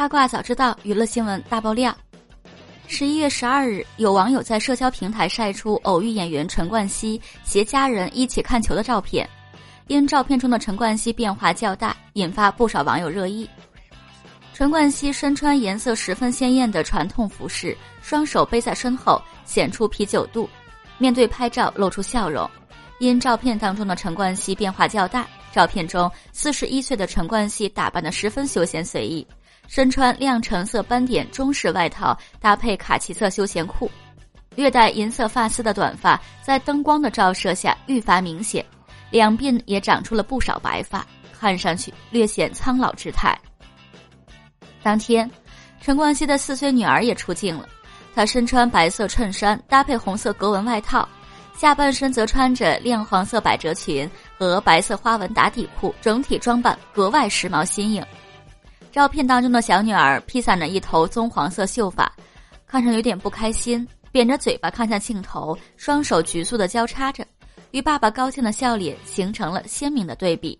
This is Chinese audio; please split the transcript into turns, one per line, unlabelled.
八卦早知道，娱乐新闻大爆料。十一月十二日，有网友在社交平台晒出偶遇演员陈冠希携家人一起看球的照片，因照片中的陈冠希变化较大，引发不少网友热议。陈冠希身穿颜色十分鲜艳的传统服饰，双手背在身后，显出啤酒肚，面对拍照露出笑容。因照片当中的陈冠希变化较大，照片中四十一岁的陈冠希打扮的十分休闲随意。身穿亮橙色斑点中式外套，搭配卡其色休闲裤，略带银色发丝的短发在灯光的照射下愈发明显，两鬓也长出了不少白发，看上去略显苍老之态。当天，陈冠希的四岁女儿也出镜了，她身穿白色衬衫搭配红色格纹外套，下半身则穿着亮黄色百褶裙和白色花纹打底裤，整体装扮格外时髦新颖。照片当中的小女儿披散着一头棕黄色秀发，看上有点不开心，扁着嘴巴看向镜头，双手局促的交叉着，与爸爸高兴的笑脸形成了鲜明的对比。